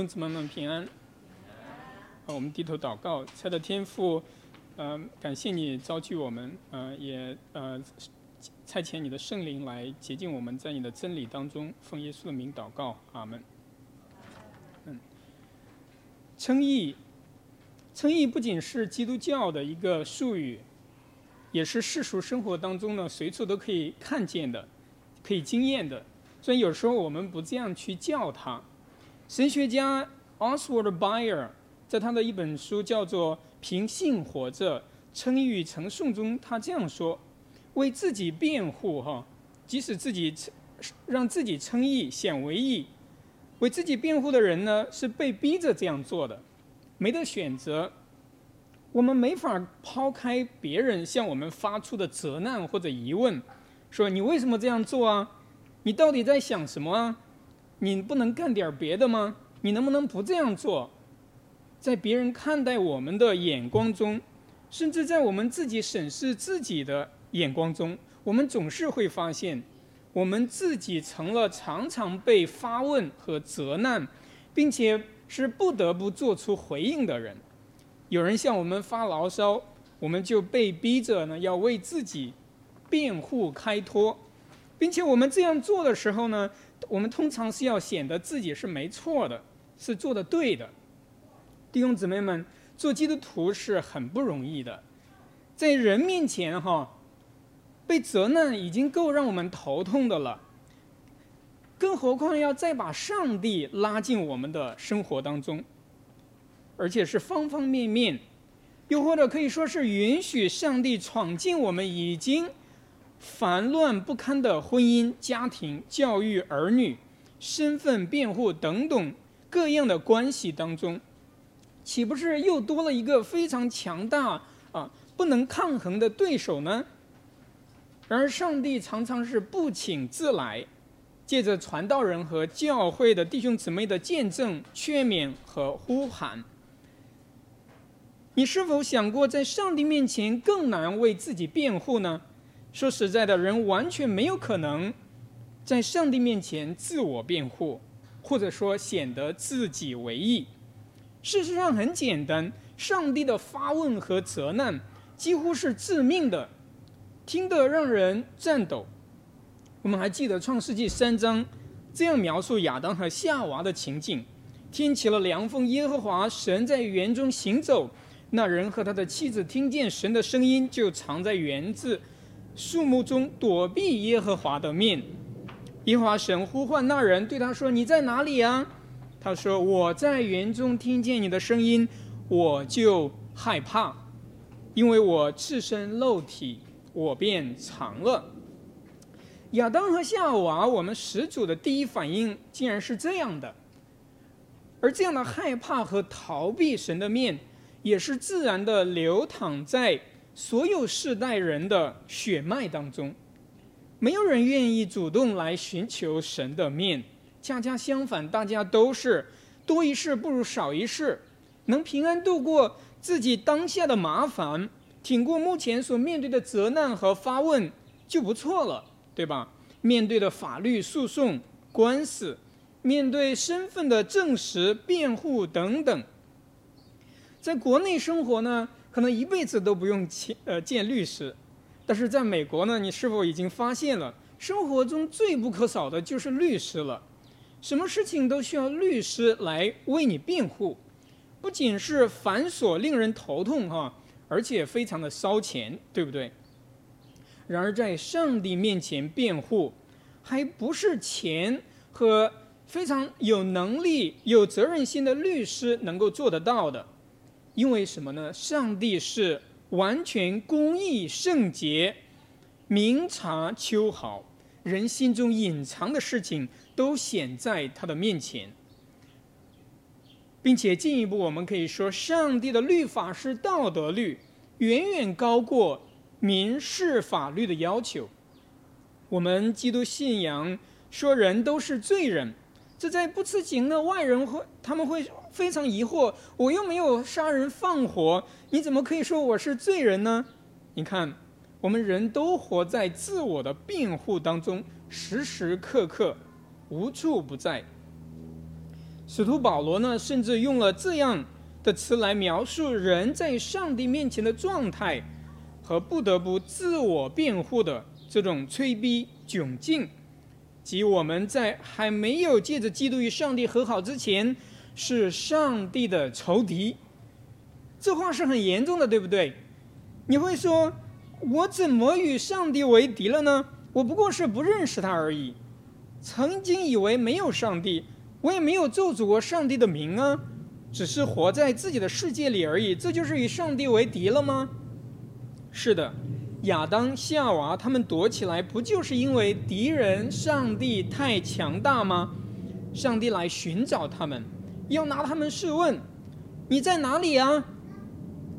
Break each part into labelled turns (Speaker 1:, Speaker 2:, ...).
Speaker 1: 兄姊妹们平安。啊，我们低头祷告，亲爱的天父，呃，感谢你召集我们，呃，也呃差遣你的圣灵来洁净我们，在你的真理当中，奉耶稣的名祷告，阿门。嗯，称义，称义不仅是基督教的一个术语，也是世俗生活当中呢随处都可以看见的，可以经验的。所以有时候我们不这样去叫它。神学家 Oswald Bayer 在他的一本书叫做《凭信活着：称义与称颂》中，他这样说：“为自己辩护，哈，即使自己让自己称义显为义，为自己辩护的人呢，是被逼着这样做的，没得选择。我们没法抛开别人向我们发出的责难或者疑问，说你为什么这样做啊？”你到底在想什么啊？你不能干点别的吗？你能不能不这样做？在别人看待我们的眼光中，甚至在我们自己审视自己的眼光中，我们总是会发现，我们自己成了常常被发问和责难，并且是不得不做出回应的人。有人向我们发牢骚，我们就被逼着呢要为自己辩护开脱。并且我们这样做的时候呢，我们通常是要显得自己是没错的，是做的对的。弟兄姊妹们，做基督徒是很不容易的，在人面前哈，被责难已经够让我们头痛的了，更何况要再把上帝拉进我们的生活当中，而且是方方面面，又或者可以说是允许上帝闯进我们已经。烦乱不堪的婚姻、家庭、教育、儿女、身份辩护等等各样的关系当中，岂不是又多了一个非常强大啊、不能抗衡的对手呢？然而，上帝常常是不请自来，借着传道人和教会的弟兄姊妹的见证、劝勉和呼喊。你是否想过，在上帝面前更难为自己辩护呢？说实在的，人完全没有可能在上帝面前自我辩护，或者说显得自己为义。事实上很简单，上帝的发问和责难几乎是致命的，听得让人颤抖。我们还记得创世纪三章这样描述亚当和夏娃的情景：天起了凉风，耶和华神在园中行走，那人和他的妻子听见神的声音，就藏在园子。树木中躲避耶和华的面，耶和华神呼唤那人，对他说：“你在哪里啊？”他说：“我在园中听见你的声音，我就害怕，因为我赤身露体，我便藏了。”亚当和夏娃，我们始祖的第一反应竟然是这样的，而这样的害怕和逃避神的面，也是自然的流淌在。所有世代人的血脉当中，没有人愿意主动来寻求神的面，恰恰相反，大家都是多一事不如少一事，能平安度过自己当下的麻烦，挺过目前所面对的责难和发问就不错了，对吧？面对的法律诉讼、官司，面对身份的证实、辩护等等，在国内生活呢？可能一辈子都不用请呃见律师，但是在美国呢，你是否已经发现了生活中最不可少的就是律师了？什么事情都需要律师来为你辩护，不仅是繁琐令人头痛哈，而且非常的烧钱，对不对？然而在上帝面前辩护，还不是钱和非常有能力、有责任心的律师能够做得到的。因为什么呢？上帝是完全公义、圣洁、明察秋毫，人心中隐藏的事情都显在他的面前，并且进一步，我们可以说，上帝的律法是道德律，远远高过民事法律的要求。我们基督信仰说，人都是罪人。这在不知情的外人会，他们会非常疑惑：我又没有杀人放火，你怎么可以说我是罪人呢？你看，我们人都活在自我的辩护当中，时时刻刻无处不在。使徒保罗呢，甚至用了这样的词来描述人在上帝面前的状态和不得不自我辩护的这种催逼窘境，即我们在还没有借着基督与上帝和好之前，是上帝的仇敌。这话是很严重的，对不对？你会说，我怎么与上帝为敌了呢？我不过是不认识他而已，曾经以为没有上帝。我也没有咒诅过上帝的名啊，只是活在自己的世界里而已。这就是与上帝为敌了吗？是的，亚当、夏娃他们躲起来，不就是因为敌人上帝太强大吗？上帝来寻找他们，要拿他们试问：你在哪里啊？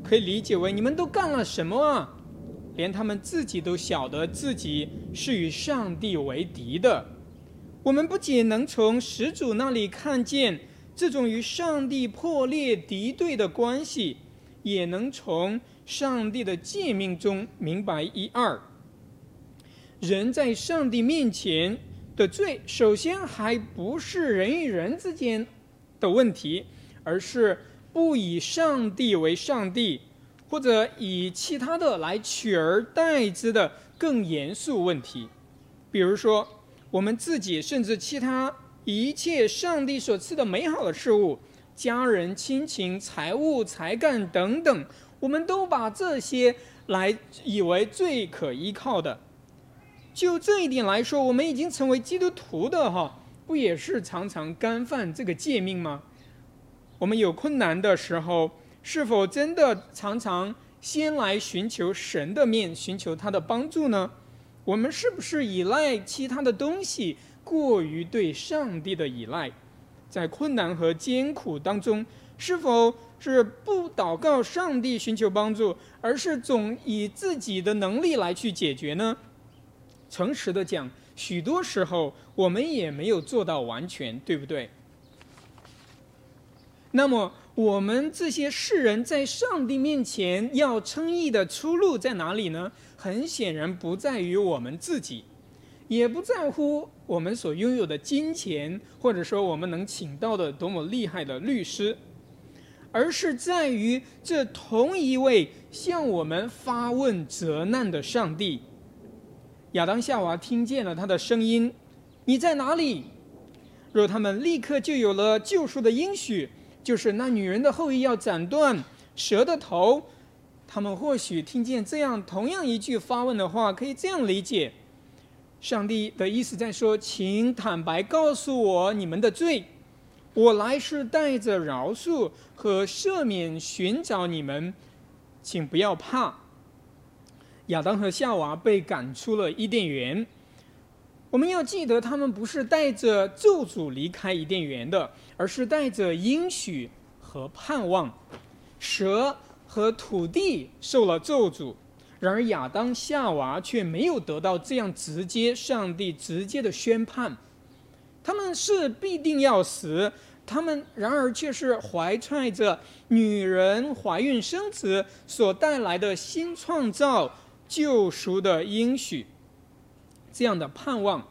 Speaker 1: 可以理解为你们都干了什么啊？连他们自己都晓得自己是与上帝为敌的。我们不仅能从始祖那里看见这种与上帝破裂敌对的关系，也能从上帝的诫命中明白一二。人在上帝面前的罪，首先还不是人与人之间的问题，而是不以上帝为上帝，或者以其他的来取而代之的更严肃问题，比如说。我们自己甚至其他一切上帝所赐的美好的事物，家人、亲情、财务、才干等等，我们都把这些来以为最可依靠的。就这一点来说，我们已经成为基督徒的哈，不也是常常干犯这个诫命吗？我们有困难的时候，是否真的常常先来寻求神的面，寻求他的帮助呢？我们是不是依赖其他的东西，过于对上帝的依赖？在困难和艰苦当中，是否是不祷告上帝寻求帮助，而是总以自己的能力来去解决呢？诚实的讲，许多时候我们也没有做到完全，对不对？那么，我们这些世人在上帝面前要称义的出路在哪里呢？很显然不在于我们自己，也不在乎我们所拥有的金钱，或者说我们能请到的多么厉害的律师，而是在于这同一位向我们发问责难的上帝。亚当夏娃听见了他的声音：“你在哪里？”若他们立刻就有了救赎的应许，就是那女人的后裔要斩断蛇的头。他们或许听见这样同样一句发问的话，可以这样理解：上帝的意思在说，请坦白告诉我你们的罪，我来是带着饶恕和赦免寻找你们，请不要怕。亚当和夏娃被赶出了伊甸园，我们要记得，他们不是带着咒诅离开伊甸园的，而是带着应许和盼望。蛇。和土地受了咒诅，然而亚当夏娃却没有得到这样直接上帝直接的宣判，他们是必定要死，他们然而却是怀揣着女人怀孕生子所带来的新创造救赎的应许，这样的盼望，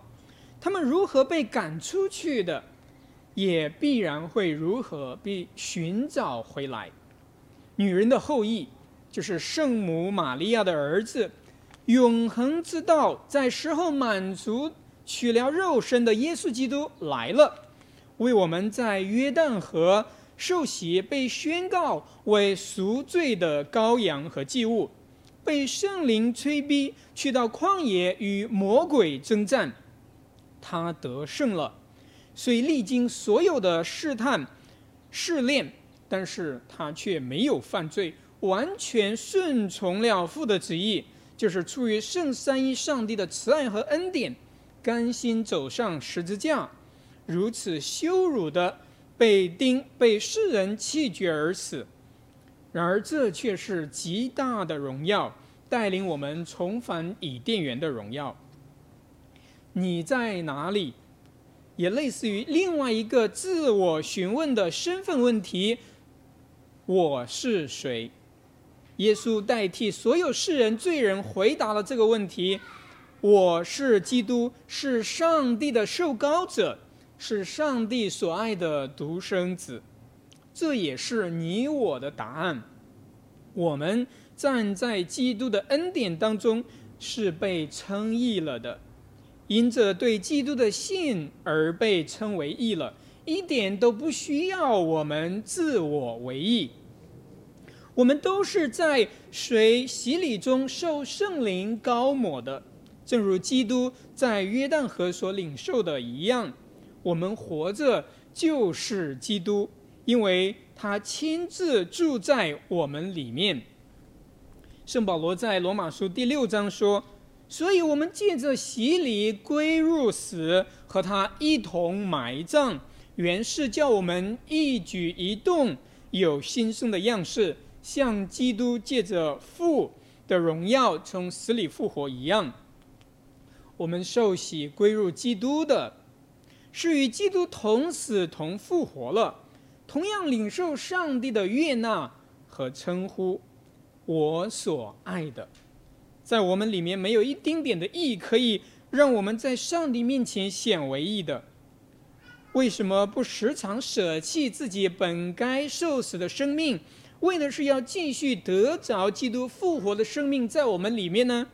Speaker 1: 他们如何被赶出去的，也必然会如何被寻找回来。女人的后裔，就是圣母玛利亚的儿子，永恒之道在时候满足，取了肉身的耶稣基督来了，为我们在约旦河受洗，被宣告为赎罪的羔羊和祭物，被圣灵催逼去到旷野与魔鬼征战，他得胜了，虽历经所有的试探、试炼。但是他却没有犯罪，完全顺从了父的旨意，就是出于圣三一上帝的慈爱和恩典，甘心走上十字架，如此羞辱的被钉，被世人弃绝而死。然而这却是极大的荣耀，带领我们重返以甸园的荣耀。你在哪里？也类似于另外一个自我询问的身份问题。我是谁？耶稣代替所有世人罪人回答了这个问题：我是基督，是上帝的受膏者，是上帝所爱的独生子，这也是你我的答案。我们站在基督的恩典当中，是被称义了的，因着对基督的信而被称为义了，一点都不需要我们自我为义。我们都是在水洗礼中受圣灵高抹的，正如基督在约旦河所领受的一样。我们活着就是基督，因为他亲自住在我们里面。圣保罗在罗马书第六章说：“所以我们借着洗礼归入死，和他一同埋葬，原是叫我们一举一动有新生的样式，像基督借着父的荣耀从死里复活一样。我们受洗归入基督的。”是与基督同死同复活了，同样领受上帝的悦纳和称呼。我所爱的，在我们里面没有一丁点的意义可以让我们在上帝面前显为义的。为什么不时常舍弃自己本该受死的生命，为的是要继续得着基督复活的生命在我们里面呢？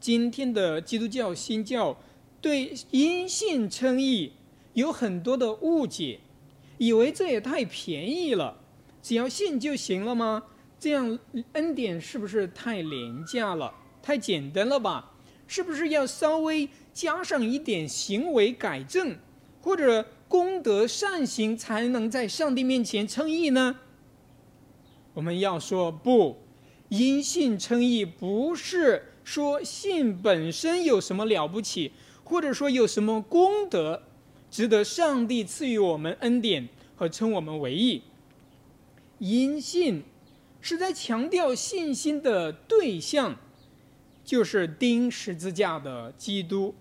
Speaker 1: 今天的基督教新教。对因信称义有很多的误解，以为这也太便宜了，只要信就行了吗？这样恩典是不是太廉价了，太简单了吧？是不是要稍微加上一点行为改正，或者功德善行，才能在上帝面前称义呢？我们要说不，因信称义不是说信本身有什么了不起。或者说有什么功德值得上帝赐予我们恩典和称我们为义？因信是在强调信心的对象，就是钉十字架的基督。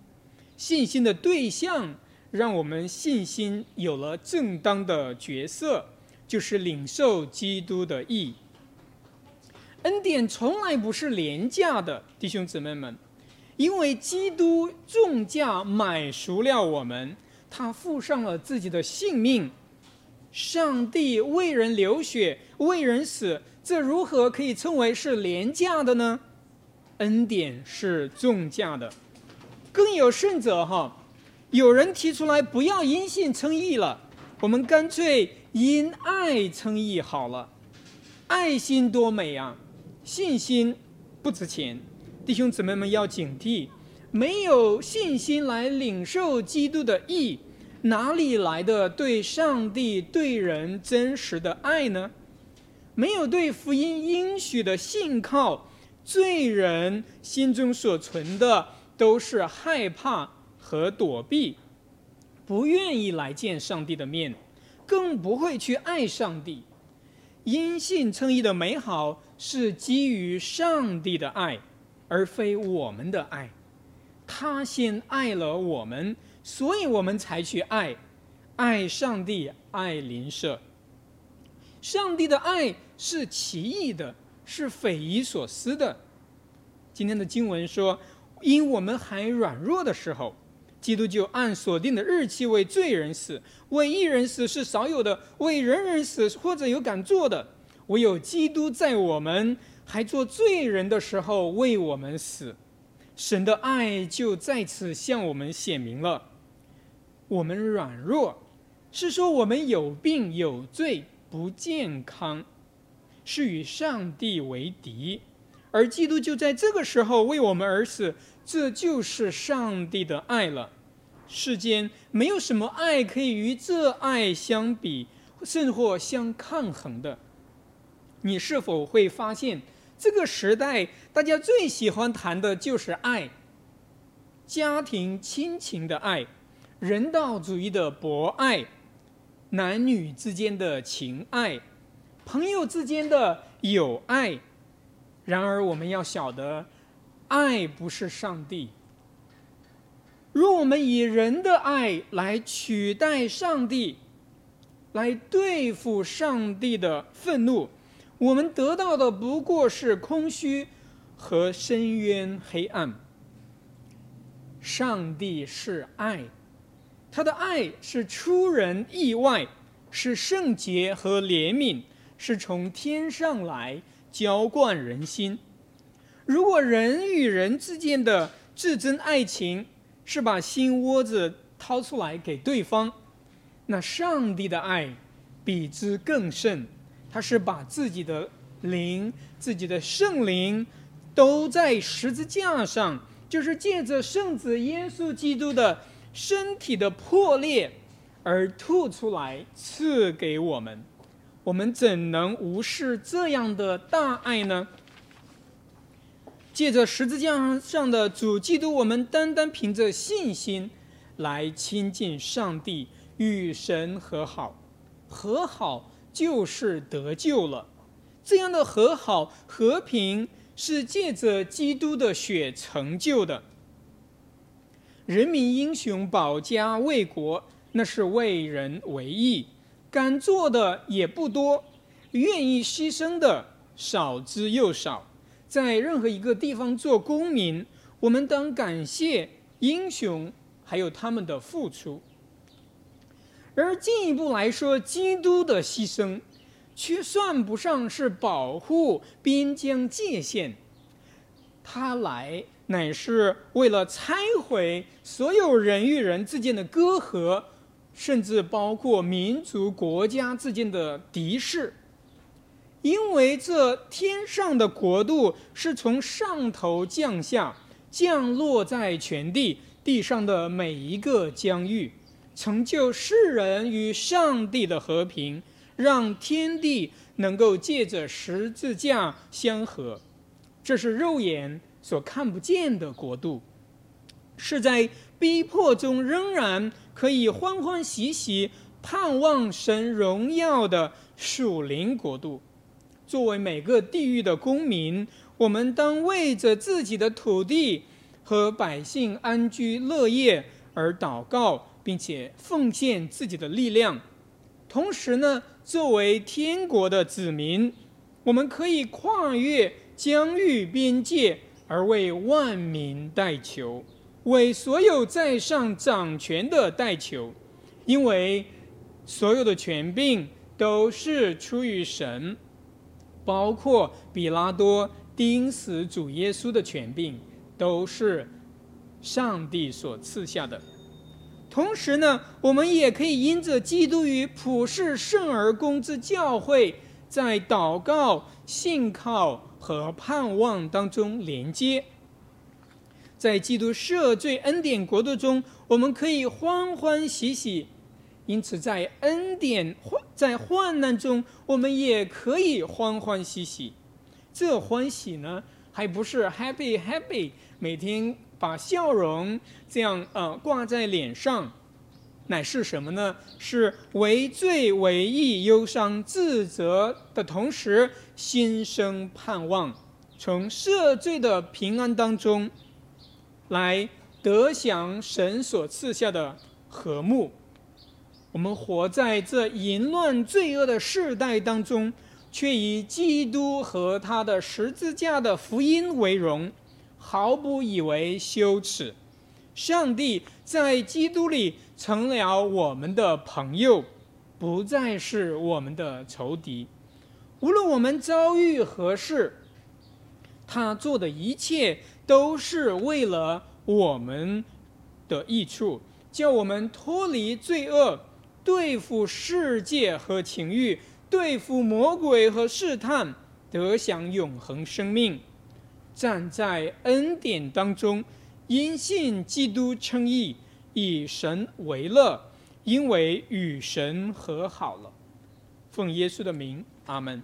Speaker 1: 信心的对象让我们信心有了正当的角色，就是领受基督的义。恩典从来不是廉价的，弟兄姊妹们。因为基督重价买赎了我们，他付上了自己的性命。上帝为人流血，为人死，这如何可以称为是廉价的呢？恩典是重价的。更有甚者，哈，有人提出来不要因信称义了，我们干脆因爱称义好了。爱心多美啊！信心不值钱。弟兄姊妹们要警惕，没有信心来领受基督的义，哪里来的对上帝、对人真实的爱呢？没有对福音应许的信靠，罪人心中所存的都是害怕和躲避，不愿意来见上帝的面，更不会去爱上帝。因信称义的美好是基于上帝的爱。而非我们的爱，他先爱了我们，所以我们才去爱，爱上帝，爱邻舍。上帝的爱是奇异的，是匪夷所思的。今天的经文说，因我们还软弱的时候，基督就按所定的日期为罪人死，为一人死是少有的，为人人死或者有敢做的，唯有基督在我们。还做罪人的时候为我们死，神的爱就在此向我们显明了。我们软弱，是说我们有病有罪不健康，是与上帝为敌，而基督就在这个时候为我们而死，这就是上帝的爱了。世间没有什么爱可以与这爱相比，甚或相抗衡的。你是否会发现？这个时代，大家最喜欢谈的就是爱，家庭亲情的爱，人道主义的博爱，男女之间的情爱，朋友之间的友爱。然而，我们要晓得，爱不是上帝。若我们以人的爱来取代上帝，来对付上帝的愤怒。我们得到的不过是空虚和深渊黑暗。上帝是爱，
Speaker 2: 他的爱是出人意外，是圣洁和怜悯，是从天上来浇灌人心。如果人与人之间的至真爱情是把心窝子掏出来给对方，那上帝的爱比之更甚，他是把自己的灵、自己的圣灵都在十字架上，就是借着圣子耶稣基督的。身体的破裂而吐出来赐给我们，我们怎能无视这样的大爱呢？借着十字架上的主基督，我们单单凭着信心来亲近上帝，与神和好，和好就是得救了。这样的和好和平是借着基督的血成就的。人民英雄保家卫国，那是为人为义，敢做的也不多，愿意牺牲的少之又少。在任何一个地方做公民，我们当感谢英雄，还有他们的付出。而进一步来说，基督的牺牲，却算不上是保护边疆界限，他来。乃是为了拆毁所有人与人之间的隔阂，甚至包括民族国家之间的敌视，因为这天上的国度是从上头降下，降落在全地地上的每一个疆域，成就世人与上帝的和平，让天地能够借着十字架相合。这是肉眼。所看不见的国度，是在逼迫中仍然可以欢欢喜喜盼望神荣耀的属灵国度。作为每个地域的公民，我们当为着自己的土地和百姓安居乐业而祷告，并且奉献自己的力量。同时呢，作为天国的子民，我们可以跨越疆域边界。而为万民代求，为所有在上掌权的代求，因为所有的权柄都是出于神，包括比拉多钉死主耶稣的权柄，都是上帝所赐下的。同时呢，我们也可以因着基督与普世圣而公之教会，在祷告、信靠。和盼望当中连接，在基督赦罪恩典国度中，我们可以欢欢喜喜；因此，在恩典患在患难中，我们也可以欢欢喜喜。这欢喜呢，还不是 happy happy，每天把笑容这样呃挂在脸上。乃是什么呢？是为罪为义忧伤自责的同时，心生盼望，从赦罪的平安当中，来得享神所赐下的和睦。我们活在这淫乱罪恶的世代当中，却以基督和他的十字架的福音为荣，毫不以为羞耻。上帝在基督里成了我们的朋友，不再是我们的仇敌。无论我们遭遇何事，他做的一切都是为了我们的益处，叫我们脱离罪恶，对付世界和情欲，对付魔鬼和试探，得享永恒生命，站在恩典当中。因信基督称义，以神为乐，因为与神和好了。奉耶稣的名，阿门。